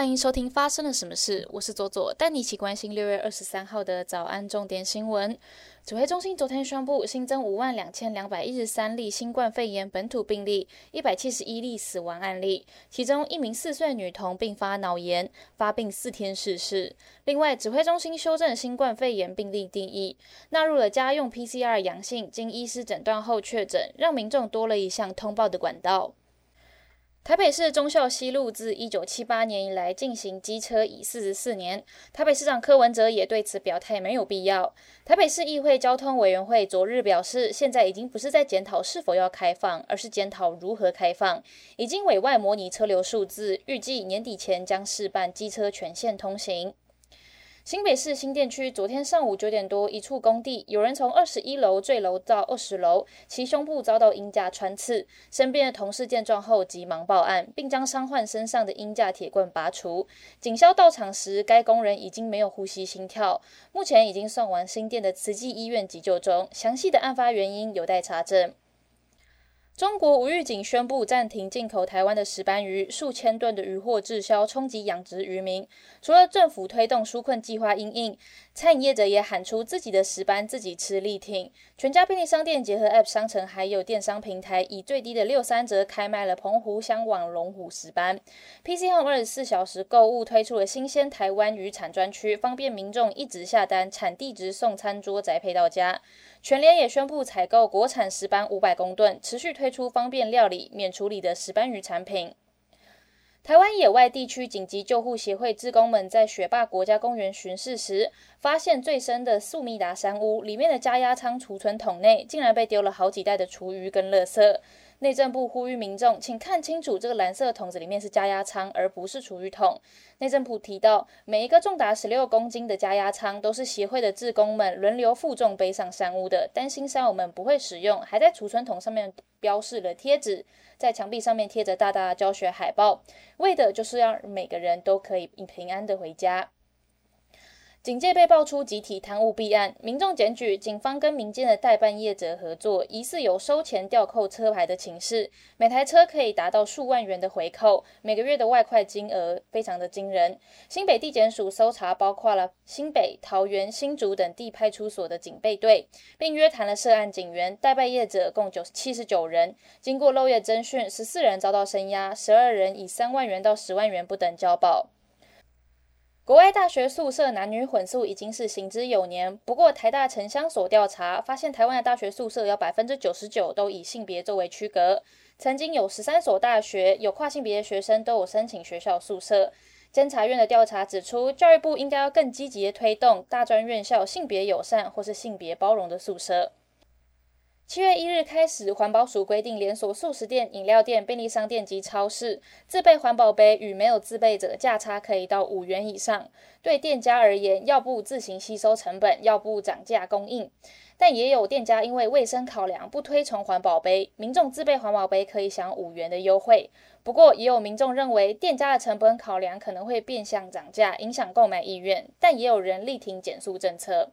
欢迎收听发生了什么事，我是左左，带你一起关心六月二十三号的早安重点新闻。指挥中心昨天宣布新增五万两千两百一十三例新冠肺炎本土病例，一百七十一例死亡案例，其中一名四岁女童并发脑炎，发病四天逝世。另外，指挥中心修正新冠肺炎病例定义，纳入了家用 PCR 阳性经医师诊断后确诊，让民众多了一项通报的管道。台北市忠孝西路自一九七八年以来进行机车已四十四年，台北市长柯文哲也对此表态没有必要。台北市议会交通委员会昨日表示，现在已经不是在检讨是否要开放，而是检讨如何开放，已经委外模拟车流数字，预计年底前将试办机车全线通行。新北市新店区昨天上午九点多，一处工地有人从二十一楼坠楼到二十楼，其胸部遭到鹰架穿刺。身边的同事见状后急忙报案，并将伤患身上的鹰架铁棍拔除。警消到场时，该工人已经没有呼吸、心跳，目前已经送往新店的慈济医院急救中。详细的案发原因有待查证。中国无预警宣布暂停进口台湾的石斑鱼，数千吨的渔获滞销，冲击养殖渔民。除了政府推动纾困计划应应，餐饮业者也喊出自己的石斑自己吃力挺。全家便利商店结合 App 商城，还有电商平台，以最低的六三折开卖了澎湖香网龙虎石斑。PC Home 二十四小时购物推出了新鲜台湾渔产专区，方便民众一直下单，产地直送餐桌，宅配到家。全联也宣布采购国产石斑五百公吨，持续推出方便料理、免处理的石斑鱼产品。台湾野外地区紧急救护协会职工们在雪霸国家公园巡视时，发现最深的素密达山屋里面的加压仓储存桶内，竟然被丢了好几袋的厨余跟垃圾。内政部呼吁民众，请看清楚，这个蓝色桶子里面是加压仓，而不是厨余桶。内政部提到，每一个重达十六公斤的加压仓，都是协会的职工们轮流负重背上山屋的。担心山友们不会使用，还在储存桶上面标示了贴纸，在墙壁上面贴着大大的教学海报，为的就是让每个人都可以平安的回家。警界被爆出集体贪污弊案，民众检举警方跟民间的代办业者合作，疑似有收钱吊扣车牌的情事，每台车可以达到数万元的回扣，每个月的外快金额非常的惊人。新北地检署搜查包括了新北、桃园、新竹等地派出所的警备队，并约谈了涉案警员、代办业者共九七十九人。经过漏夜侦讯，十四人遭到声押，十二人以三万元到十万元不等交保。国外大学宿舍男女混宿已经是行之有年，不过台大城乡所调查发现，台湾的大学宿舍有百分之九十九都以性别作为区隔。曾经有十三所大学有跨性别的学生都有申请学校宿舍。监察院的调查指出，教育部应该要更积极的推动大专院校性别友善或是性别包容的宿舍。七月一日开始，环保署规定，连锁素食店、饮料店、便利商店及超市自备环保杯与没有自备者价差可以到五元以上。对店家而言，要不自行吸收成本，要不涨价供应。但也有店家因为卫生考量不推崇环保杯，民众自备环保杯可以享五元的优惠。不过，也有民众认为店家的成本考量可能会变相涨价，影响购买意愿。但也有人力挺减速政策。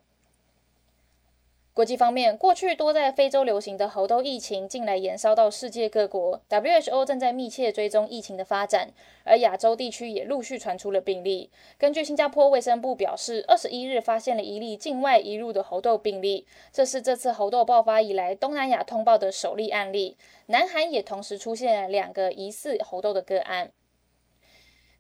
国际方面，过去多在非洲流行的猴痘疫情，近来延烧到世界各国。WHO 正在密切追踪疫情的发展，而亚洲地区也陆续传出了病例。根据新加坡卫生部表示，二十一日发现了一例境外移入的猴痘病例，这是这次猴痘爆发以来东南亚通报的首例案例。南韩也同时出现了两个疑似猴痘的个案。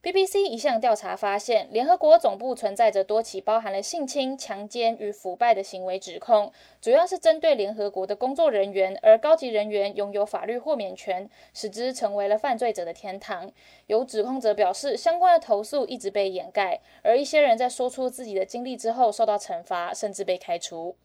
BBC 一项调查发现，联合国总部存在着多起包含了性侵、强奸与腐败的行为指控，主要是针对联合国的工作人员，而高级人员拥有法律豁免权，使之成为了犯罪者的天堂。有指控者表示，相关的投诉一直被掩盖，而一些人在说出自己的经历之后受到惩罚，甚至被开除。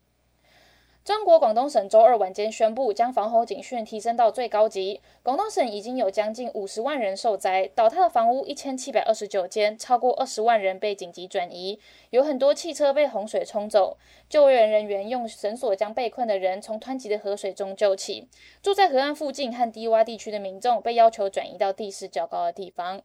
中国广东省周二晚间宣布，将防洪警讯提升到最高级。广东省已经有将近五十万人受灾，倒塌的房屋一千七百二十九间，超过二十万人被紧急转移，有很多汽车被洪水冲走。救援人员用绳索将被困的人从湍急的河水中救起。住在河岸附近和低洼地区的民众被要求转移到地势较高的地方。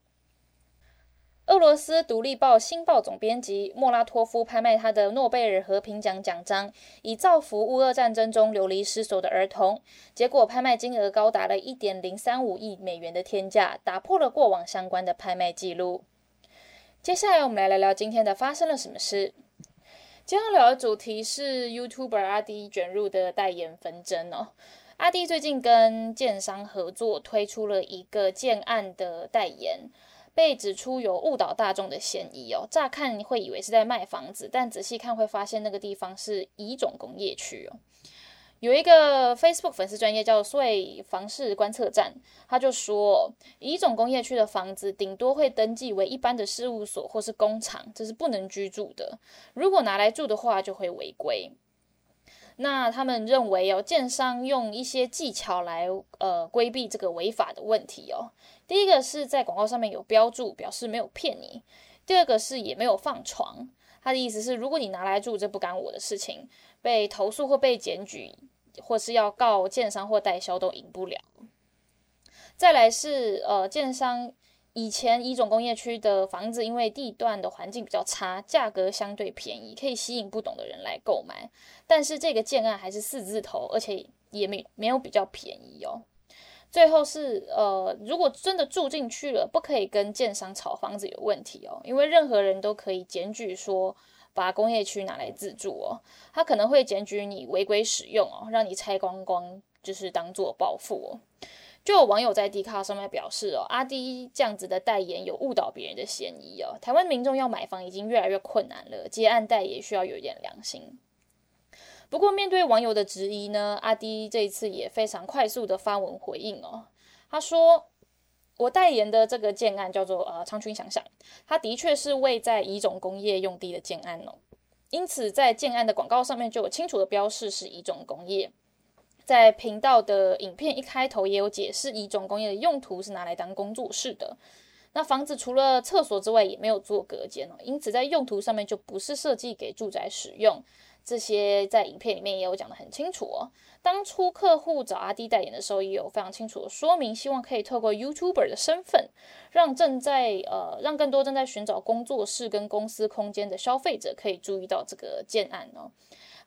俄罗斯独立报《新报》总编辑莫拉托夫拍卖他的诺贝尔和平奖奖章，以造福乌俄战争中流离失所的儿童。结果拍卖金额高达了一点零三五亿美元的天价，打破了过往相关的拍卖记录。接下来我们来聊聊今天的发生了什么事。今天要聊的主题是 YouTuber 阿 D 卷入的代言纷争哦。阿 D 最近跟建商合作推出了一个建案的代言。被指出有误导大众的嫌疑哦，乍看会以为是在卖房子，但仔细看会发现那个地方是乙种工业区哦。有一个 Facebook 粉丝专业叫“穗房市观测站”，他就说，乙种工业区的房子顶多会登记为一般的事务所或是工厂，这是不能居住的。如果拿来住的话，就会违规。那他们认为哦，建商用一些技巧来呃规避这个违法的问题哦。第一个是在广告上面有标注，表示没有骗你；第二个是也没有放床。他的意思是，如果你拿来住，这不干我的事情，被投诉或被检举，或是要告建商或代销都赢不了。再来是呃，建商。以前一种工业区的房子，因为地段的环境比较差，价格相对便宜，可以吸引不懂的人来购买。但是这个建案还是四字头，而且也没没有比较便宜哦。最后是呃，如果真的住进去了，不可以跟建商炒房子有问题哦，因为任何人都可以检举说把工业区拿来自住哦，他可能会检举你违规使用哦，让你拆光光，就是当做报复哦。就有网友在 d c a r 上面表示哦，阿 D 这样子的代言有误导别人的嫌疑哦。台湾民众要买房已经越来越困难了，接案代也需要有一点良心。不过面对网友的质疑呢，阿 D 这一次也非常快速的发文回应哦。他说：“我代言的这个建案叫做呃昌群想想，它的确是位在乙种工业用地的建案哦，因此在建案的广告上面就有清楚的标示是乙种工业。”在频道的影片一开头也有解释，乙种工业的用途是拿来当工作室的。那房子除了厕所之外也没有做隔间哦，因此在用途上面就不是设计给住宅使用。这些在影片里面也有讲得很清楚哦。当初客户找阿 D 代言的时候，也有非常清楚的说明，希望可以透过 YouTuber 的身份，让正在呃让更多正在寻找工作室跟公司空间的消费者可以注意到这个建案哦。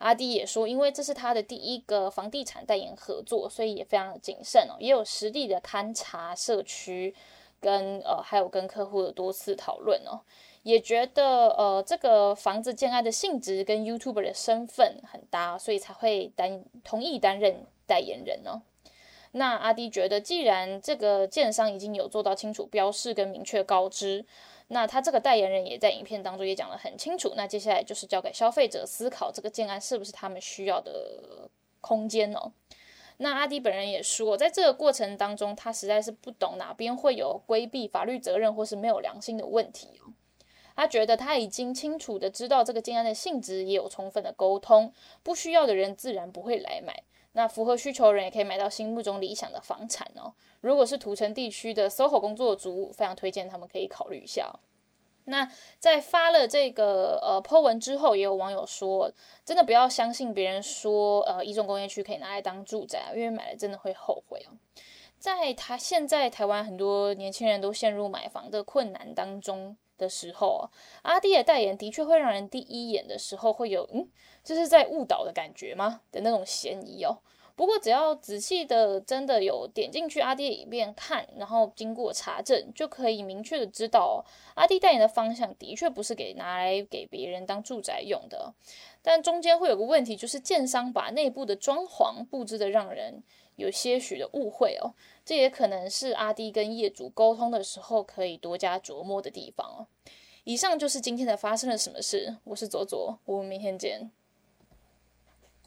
阿迪也说，因为这是他的第一个房地产代言合作，所以也非常的谨慎哦，也有实地的勘察社区，跟呃还有跟客户的多次讨论哦，也觉得呃这个房子建案的性质跟 YouTuber 的身份很搭，所以才会担同意担任代言人哦。那阿迪觉得，既然这个建商已经有做到清楚标示跟明确告知。那他这个代言人也在影片当中也讲得很清楚。那接下来就是交给消费者思考这个建安是不是他们需要的空间哦。那阿迪本人也说，在这个过程当中，他实在是不懂哪边会有规避法律责任或是没有良心的问题哦。他觉得他已经清楚的知道这个建安的性质，也有充分的沟通，不需要的人自然不会来买。那符合需求人也可以买到心目中理想的房产哦。如果是土城地区的 SOHO 工作族，非常推荐他们可以考虑一下。那在发了这个呃 po 文之后，也有网友说，真的不要相信别人说，呃，一中工业区可以拿来当住宅，因为买了真的会后悔哦。在他现在台湾很多年轻人都陷入买房的困难当中。的时候，阿弟的代言的确会让人第一眼的时候会有嗯，这是在误导的感觉吗的那种嫌疑哦。不过只要仔细的真的有点进去阿弟里面看，然后经过查证，就可以明确的知道，阿弟代言的方向的确不是给拿来给别人当住宅用的。但中间会有个问题，就是建商把内部的装潢布置的让人有些许的误会哦。这也可能是阿弟跟业主沟通的时候可以多加琢磨的地方哦。以上就是今天的发生了什么事，我是左左，我们明天见。